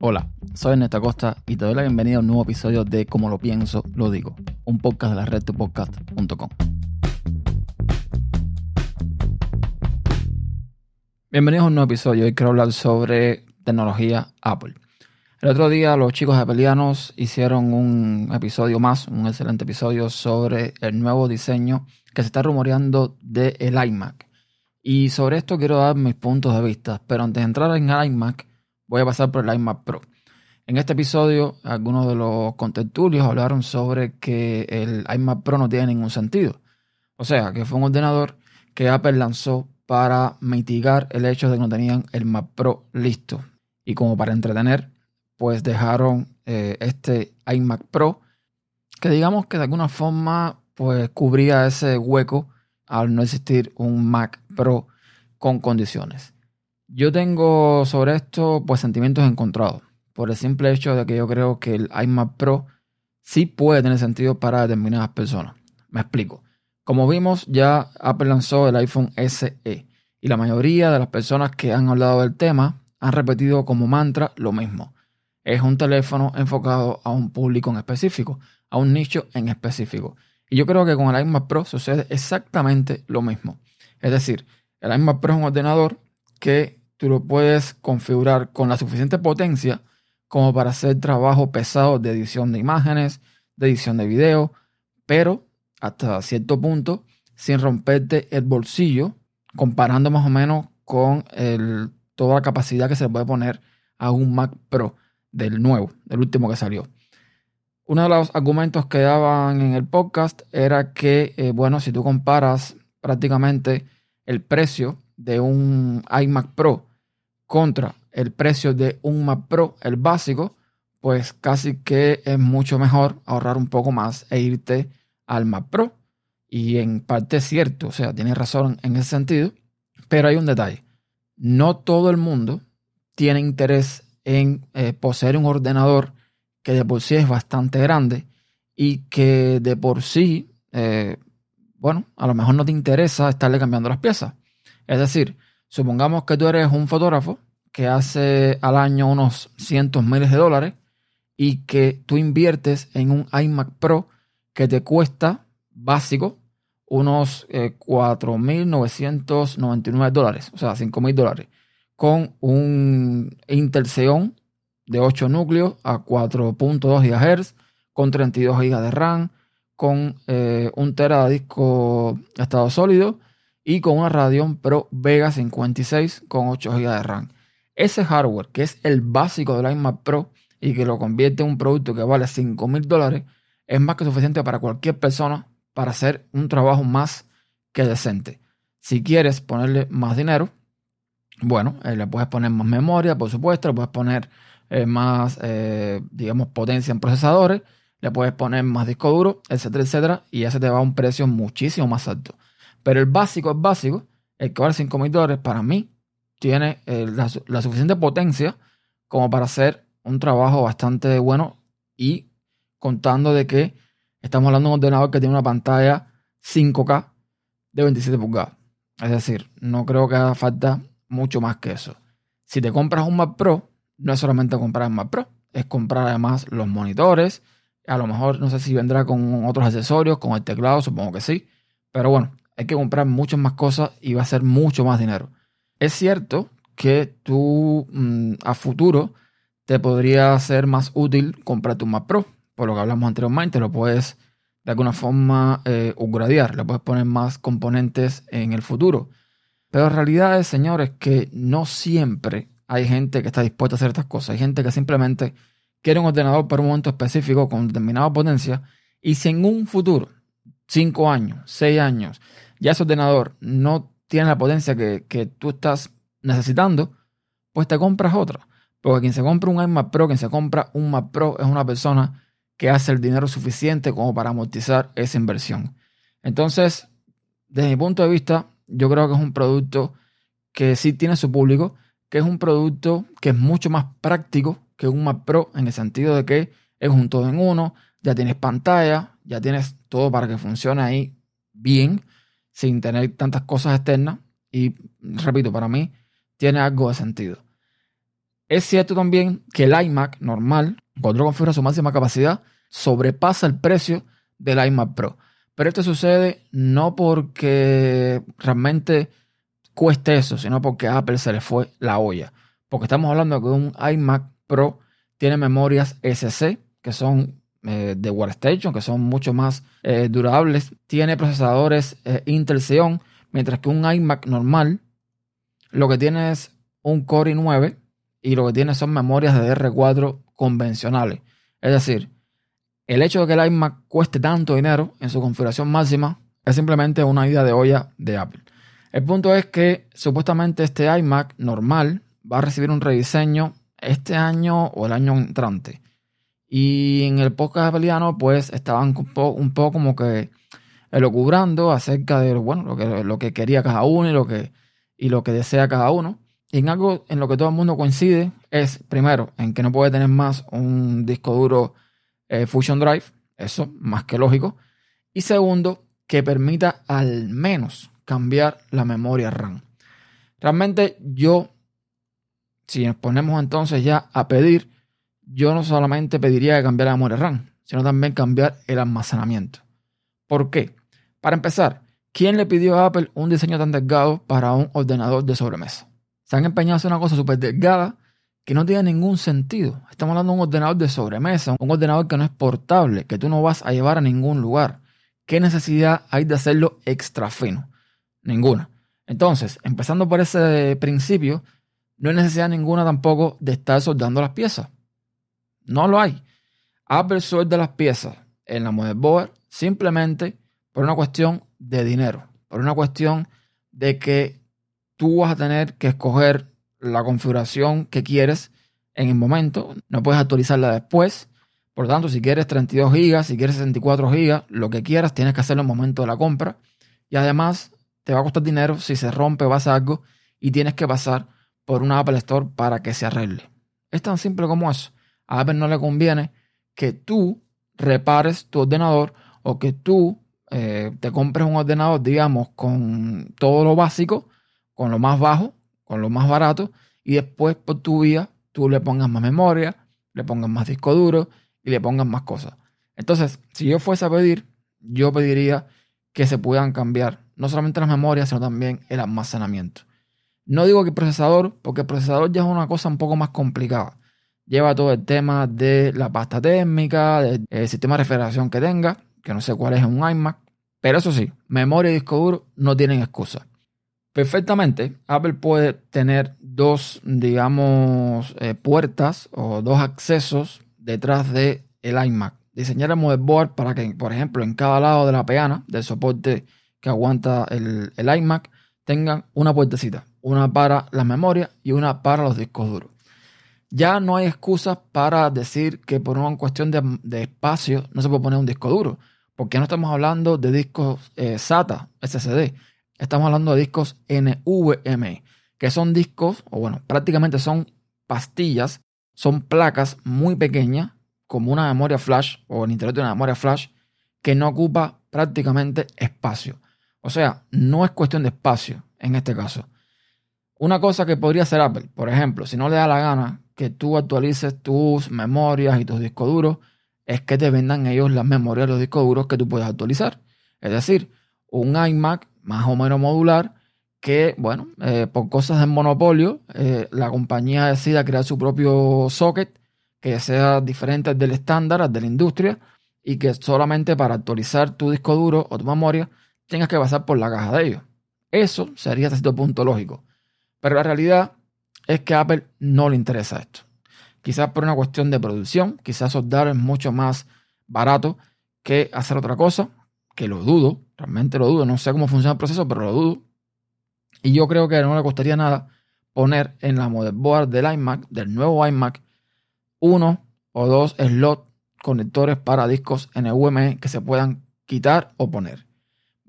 Hola, soy Ernesto Costa y te doy la bienvenida a un nuevo episodio de Como lo pienso, lo digo, un podcast de la red podcast.com. Bienvenidos a un nuevo episodio. Hoy quiero hablar sobre tecnología Apple. El otro día los chicos de Apelianos hicieron un episodio más, un excelente episodio sobre el nuevo diseño que se está rumoreando del el iMac. Y sobre esto quiero dar mis puntos de vista, pero antes de entrar en el iMac, voy a pasar por el iMac Pro. En este episodio, algunos de los contertulios hablaron sobre que el iMac Pro no tiene ningún sentido. O sea, que fue un ordenador que Apple lanzó para mitigar el hecho de que no tenían el Mac Pro listo. Y como para entretener, pues dejaron eh, este iMac Pro, que digamos que de alguna forma pues cubría ese hueco al no existir un Mac Pro con condiciones. Yo tengo sobre esto pues sentimientos encontrados, por el simple hecho de que yo creo que el iMac Pro sí puede tener sentido para determinadas personas. Me explico. Como vimos, ya Apple lanzó el iPhone SE y la mayoría de las personas que han hablado del tema han repetido como mantra lo mismo. Es un teléfono enfocado a un público en específico, a un nicho en específico. Y yo creo que con el iMac Pro sucede exactamente lo mismo. Es decir, el iMac Pro es un ordenador que tú lo puedes configurar con la suficiente potencia como para hacer trabajo pesado de edición de imágenes, de edición de video, pero hasta cierto punto sin romperte el bolsillo, comparando más o menos con toda la capacidad que se puede poner a un Mac Pro del nuevo, del último que salió. Uno de los argumentos que daban en el podcast era que, eh, bueno, si tú comparas prácticamente el precio de un iMac Pro contra el precio de un Mac Pro, el básico, pues casi que es mucho mejor ahorrar un poco más e irte al Mac Pro. Y en parte es cierto, o sea, tiene razón en ese sentido, pero hay un detalle. No todo el mundo tiene interés en eh, poseer un ordenador que de por sí es bastante grande y que de por sí, eh, bueno, a lo mejor no te interesa estarle cambiando las piezas. Es decir, Supongamos que tú eres un fotógrafo que hace al año unos cientos miles de dólares y que tú inviertes en un iMac Pro que te cuesta básico unos 4.999 eh, dólares, o sea, 5.000 dólares, con un Intel Xeon de 8 núcleos a 4.2 GHz, con 32 GB de RAM, con eh, un tera de disco estado sólido y con una Radeon Pro Vega 56 con 8 GB de RAM. Ese hardware, que es el básico del iMac Pro y que lo convierte en un producto que vale 5 mil dólares, es más que suficiente para cualquier persona para hacer un trabajo más que decente. Si quieres ponerle más dinero, bueno, eh, le puedes poner más memoria, por supuesto, le puedes poner eh, más, eh, digamos, potencia en procesadores, le puedes poner más disco duro, etcétera, etcétera, y ya se te va a un precio muchísimo más alto. Pero el básico es básico, el que vale 5 mil dólares para mí tiene eh, la, suficiente potencia como para hacer un trabajo bastante bueno y contando de que estamos hablando de un ordenador que tiene una pantalla 5K de 27 pulgadas. Es decir, no creo que haga falta mucho más que eso. Si te compras un Mac Pro, no es solamente comprar un Mac Pro, es comprar además los monitores. A lo mejor no sé si vendrá con otros accesorios, con el teclado, supongo que sí. Pero bueno, hay que comprar muchas más cosas y va a ser mucho más dinero. Es cierto que tú mm, a futuro te podría ser más útil comprar tu Mac Pro, por lo que hablamos anteriormente, lo puedes de alguna forma eh, upgradear, le puedes poner más componentes en el futuro. Pero la realidad es, señores, que no siempre hay gente que está dispuesta a hacer estas cosas. Hay gente que simplemente quiere un ordenador para un momento específico con determinada potencia y si en un futuro, 5 años, 6 años, ya ese ordenador no tiene la potencia que, tú estás necesitando, pues te compras otra. Porque quien se compra un iMac Pro, quien se compra un Mac Pro es una persona que hace el dinero suficiente como para amortizar esa inversión. Entonces, desde mi punto de vista, yo creo que es un producto que sí tiene su público, que es un producto que es mucho más práctico que un Mac Pro en el sentido de que es un todo en uno, ya tienes pantalla, ya tienes todo para que funcione ahí bien sin tener tantas cosas externas. Y repito, para mí tiene algo de sentido. Es cierto también que el iMac normal, cuando configura su máxima capacidad, sobrepasa el precio del iMac Pro. Pero esto sucede no porque realmente cueste eso, sino porque a Apple se le fue la olla. Porque estamos hablando de que un iMac Pro tiene memorias SC, que son eh, de Workstation, que son mucho más eh, durables. Tiene procesadores eh, Intel Xeon, mientras que un iMac normal lo que tiene es un Core i9 y lo que tiene son memorias de DR4 convencionales. Es decir, el hecho de que el iMac cueste tanto dinero en su configuración máxima es simplemente una idea de olla de Apple. El punto es que supuestamente este iMac normal va a recibir un rediseño este año o el año entrante. Y en el podcast apeliano, pues estaban un poco, un poco como que elocubrando acerca de bueno, lo que, lo que quería cada uno y lo que, y lo que desea cada uno. Y en algo en lo que todo el mundo coincide es, primero, en que no puede tener más un disco duro eh, Fusion Drive, eso más que lógico. Y segundo, que permita al menos cambiar la memoria RAM. Realmente yo, si nos ponemos entonces ya a pedir, yo no solamente pediría que cambiar la memoria RAM, sino también cambiar el almacenamiento. ¿Por qué? Para empezar, ¿quién le pidió a Apple un diseño tan delgado para un ordenador de sobremesa? Se han empeñado a hacer una cosa súper delgada que no tiene ningún sentido. Estamos hablando de un ordenador de sobremesa, un ordenador que no es portable, que tú no vas a llevar a ningún lugar. ¿Qué necesidad hay de hacerlo extra fino? Ninguna. Entonces, empezando por ese principio, no hay necesidad ninguna tampoco de estar soldando las piezas. No lo hay. Apple suelda las piezas en la motherboard simplemente por una cuestión de dinero, por una cuestión de que tú vas a tener que escoger la configuración que quieres en el momento, no puedes actualizarla después. Por lo tanto, si quieres 32 GB, si quieres 64 GB, lo que quieras, tienes que hacerlo en el momento de la compra. Y además, te va a costar dinero si se rompe o pasa algo y tienes que pasar por una Apple Store para que se arregle. Es tan simple como eso. A Apple no le conviene que tú repares tu ordenador o que tú eh, te compres un ordenador, digamos, con todo lo básico, con lo más bajo, con lo más barato, y después por tu vía tú le pongas más memoria, le pongas más disco duro y le pongas más cosas. Entonces, si yo fuese a pedir, yo pediría que se puedan cambiar no solamente las memorias, sino también el almacenamiento. No digo que el procesador, porque el procesador ya es una cosa un poco más complicada. Lleva todo el tema de la pasta térmica, del sistema de refrigeración que tenga, que no sé cuál es un iMac. Pero eso sí, memoria y disco duro no tienen excusa. Perfectamente, Apple puede tener dos, digamos, eh, puertas o dos accesos detrás del el iMac. Diseñar el motherboard para que, por ejemplo, en cada lado de la peana del soporte que aguanta el, el iMac tengan una puertecita. Una para la memoria y una para los discos duros. Ya no hay excusas para decir que por una cuestión de, espacio no se puede poner un disco duro. Porque no estamos hablando de discos eh, SATA, SSD Estamos hablando de discos NVMe, que son discos, o bueno, prácticamente son pastillas, son placas muy pequeñas, como una memoria flash o el interior de una memoria flash, que no ocupa prácticamente espacio. O sea, no es cuestión de espacio en este caso. Una cosa que podría hacer Apple, por ejemplo, si no le da la gana que tú actualices tus memorias y tus discos duros, es que te vendan ellos las memorias de los discos duros que tú puedes actualizar. Es decir, un iMac más o menos modular, que, bueno, eh, por cosas de monopolio, eh, la compañía decida crear su propio socket que sea diferente del estándar, de la industria, y que solamente para actualizar tu disco duro o tu memoria tengas que pasar por la caja de ellos. Eso sería hasta cierto punto lógico. Pero la realidad es que a Apple no le interesa esto. Quizás por una cuestión de producción, quizás soldar es mucho más barato que hacer otra cosa, que lo dudo, realmente lo dudo, no sé cómo funciona el proceso, pero lo dudo. Y yo creo que no le costaría nada poner en la motherboard del iMac, del nuevo iMac, uno o dos slots conectores para discos NVMe que se puedan quitar o poner.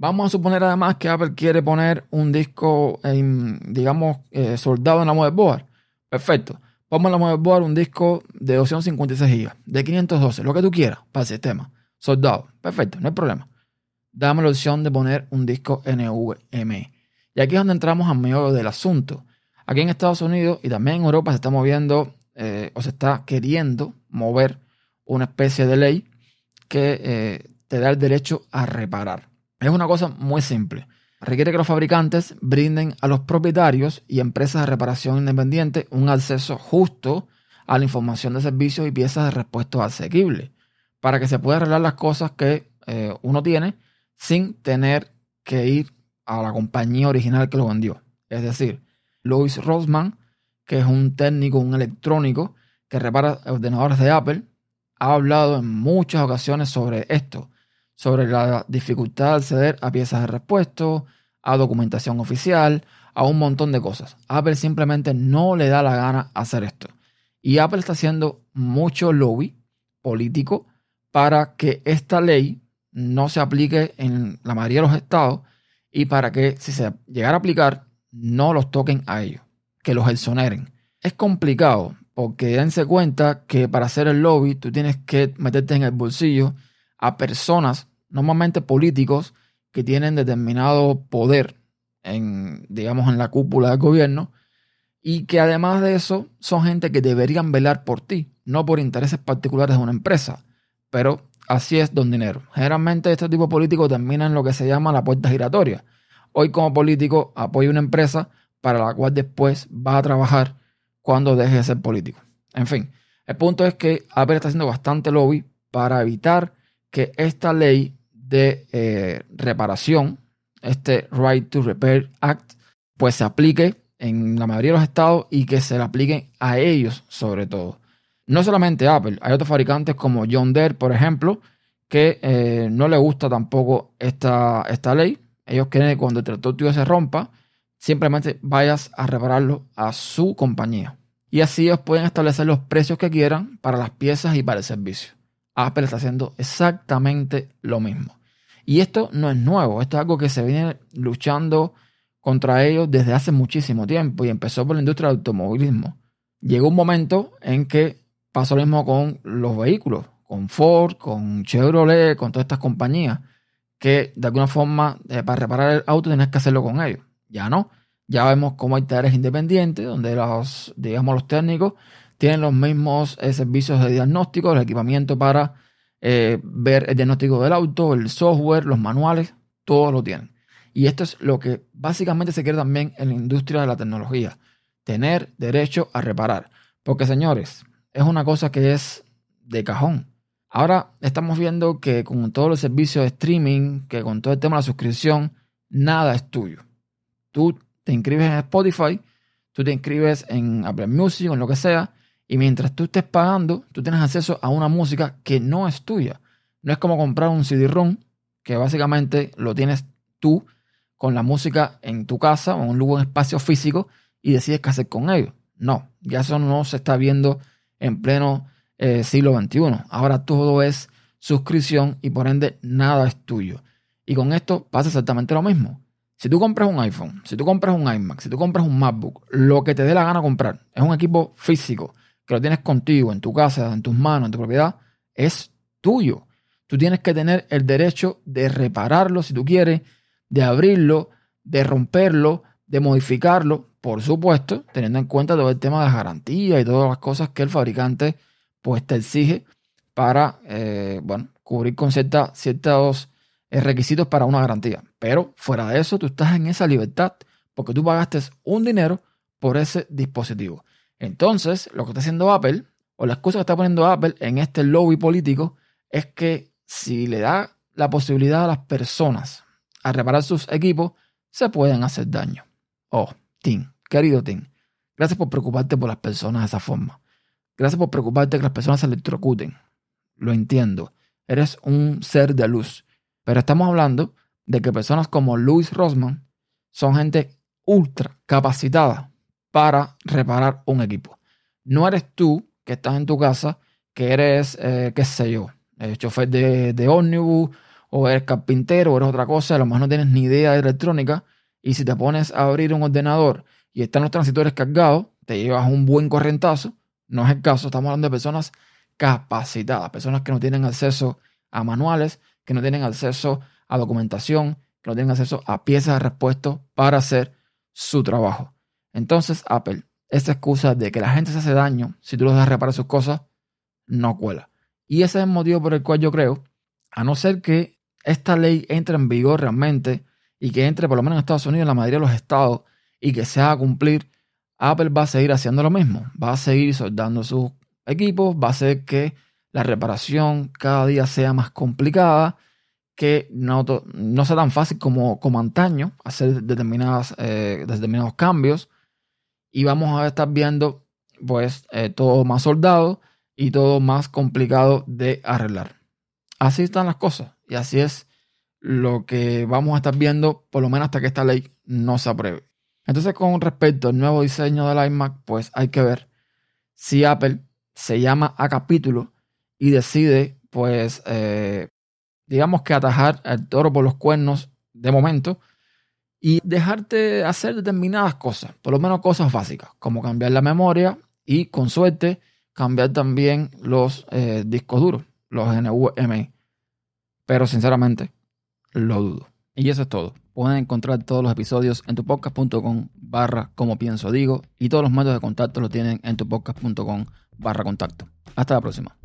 Vamos a suponer además que Apple quiere poner un disco, digamos, eh, soldado en la motherboard. Perfecto. Pongo en la motherboard un disco de 256 GB, de 512, lo que tú quieras para el sistema. Soldado. Perfecto, no hay problema dame la opción de poner un disco NVMe. Y aquí es donde entramos al medio del asunto. Aquí en Estados Unidos y también en Europa se está moviendo eh, o se está queriendo mover una especie de ley que eh, te da el derecho a reparar. Es una cosa muy simple. Requiere que los fabricantes brinden a los propietarios y empresas de reparación independiente un acceso justo a la información de servicios y piezas de repuestos asequibles para que se pueda arreglar las cosas que eh, uno tiene sin tener que ir a la compañía original que lo vendió. Es decir, Louis Rosman, que es un técnico, un electrónico que repara ordenadores de Apple, ha hablado en muchas ocasiones sobre esto, sobre la dificultad de acceder a piezas de repuesto, a documentación oficial, a un montón de cosas. Apple simplemente no le da la gana hacer esto. Y Apple está haciendo mucho lobby político para que esta ley no se aplique en la mayoría de los estados y para que si se llegara a aplicar no los toquen a ellos, que los exoneren. Es complicado porque dense cuenta que para hacer el lobby tú tienes que meterte en el bolsillo a personas, normalmente políticos, que tienen determinado poder en, digamos, en la cúpula del gobierno y que además de eso son gente que deberían velar por ti, no por intereses particulares de una empresa. Pero así es don dinero. Generalmente este tipo de políticos termina en lo que se llama la puerta giratoria. Hoy como político apoya una empresa para la cual después va a trabajar cuando deje de ser político. En fin, el punto es que Apple está haciendo bastante lobby para evitar que esta ley de eh, reparación, este Right to Repair Act, pues se aplique en la mayoría de los estados y que se le aplique a ellos sobre todo. No solamente Apple, hay otros fabricantes como John Deere, por ejemplo, que eh, no le gusta tampoco esta, esta ley. Ellos quieren que cuando el tractor tuyo se rompa, simplemente vayas a repararlo a su compañía. Y así ellos pueden establecer los precios que quieran para las piezas y para el servicio. Apple está haciendo exactamente lo mismo. Y esto no es nuevo, esto es algo que se viene luchando contra ellos desde hace muchísimo tiempo y empezó por la industria del automovilismo. Llegó un momento en que Pasó lo mismo con los vehículos, con Ford, con Chevrolet, con todas estas compañías, que de alguna forma eh, para reparar el auto tienes que hacerlo con ellos. Ya no. Ya vemos cómo hay talleres independientes donde los, digamos, los técnicos tienen los mismos eh, servicios de diagnóstico, el equipamiento para eh, ver el diagnóstico del auto, el software, los manuales, todo lo tienen. Y esto es lo que básicamente se quiere también en la industria de la tecnología, tener derecho a reparar. Porque señores, es una cosa que es de cajón. Ahora estamos viendo que con todos los servicios de streaming, que con todo el tema de la suscripción, nada es tuyo. Tú te inscribes en Spotify, tú te inscribes en Apple Music en lo que sea, y mientras tú estés pagando, tú tienes acceso a una música que no es tuya. No es como comprar un CD-ROM, que básicamente lo tienes tú con la música en tu casa o en un lugar, en espacio físico y decides qué hacer con ello. No, ya eso no se está viendo en pleno eh, siglo XXI. Ahora todo es suscripción y por ende nada es tuyo. Y con esto pasa exactamente lo mismo. Si tú compras un iPhone, si tú compras un iMac, si tú compras un MacBook, lo que te dé la gana comprar es un equipo físico que lo tienes contigo, en tu casa, en tus manos, en tu propiedad, es tuyo. Tú tienes que tener el derecho de repararlo si tú quieres, de abrirlo, de romperlo, de modificarlo, por supuesto, teniendo en cuenta todo el tema de garantía y todas las cosas que el fabricante pues te exige para, eh, bueno, cubrir con ciertos eh, requisitos para una garantía. Pero fuera de eso, tú estás en esa libertad porque tú pagaste un dinero por ese dispositivo. Entonces, lo que está haciendo Apple, o la excusa que está poniendo Apple en este lobby político, es que si le da la posibilidad a las personas a reparar sus equipos, se pueden hacer daño. Oh, Tim, querido Tim, gracias por preocuparte por las personas de esa forma. Gracias por preocuparte que las personas se electrocuten. Lo entiendo. Eres un ser de luz. Pero estamos hablando de que personas como Louis Rosman son gente ultra capacitada para reparar un equipo. No eres tú que estás en tu casa, que eres, eh, qué sé yo, el chofer de, de ómnibus, o eres carpintero, o eres otra cosa, a lo mejor no tienes ni idea de electrónica, y si te pones a abrir un ordenador y están los transitores cargados, te llevas un buen corrientazo. No es el caso, estamos hablando de personas capacitadas, personas que no tienen acceso a manuales, que no tienen acceso a documentación, que no tienen acceso a piezas de repuesto para hacer su trabajo. Entonces, Apple, esta excusa de que la gente se hace daño si tú los dejas reparar sus cosas, no cuela. Y ese es el motivo por el cual yo creo, a no ser que esta ley entre en vigor realmente y que entre por lo menos en Estados Unidos en la mayoría de los estados y que se haga cumplir, Apple va a seguir haciendo lo mismo. Va a seguir soldando sus equipos, va a hacer que la reparación cada día sea más complicada, que no, no sea tan fácil como, como antaño hacer determinadas, eh, determinados cambios. Y vamos a estar viendo pues eh, todo más soldado y todo más complicado de arreglar. Así están las cosas y así es lo que vamos a estar viendo por lo menos hasta que esta ley no se apruebe. Entonces con respecto al nuevo diseño del iMac, pues hay que ver si Apple se llama a capítulo y decide pues eh, digamos que atajar el toro por los cuernos de momento y dejarte hacer determinadas cosas, por lo menos cosas básicas, como cambiar la memoria y con suerte cambiar también los eh, discos duros, los NVMe. Pero sinceramente, lo dudo. Y eso es todo. Pueden encontrar todos los episodios en tupodcast.com barra como pienso digo y todos los métodos de contacto lo tienen en tupodcast.com barra contacto. Hasta la próxima.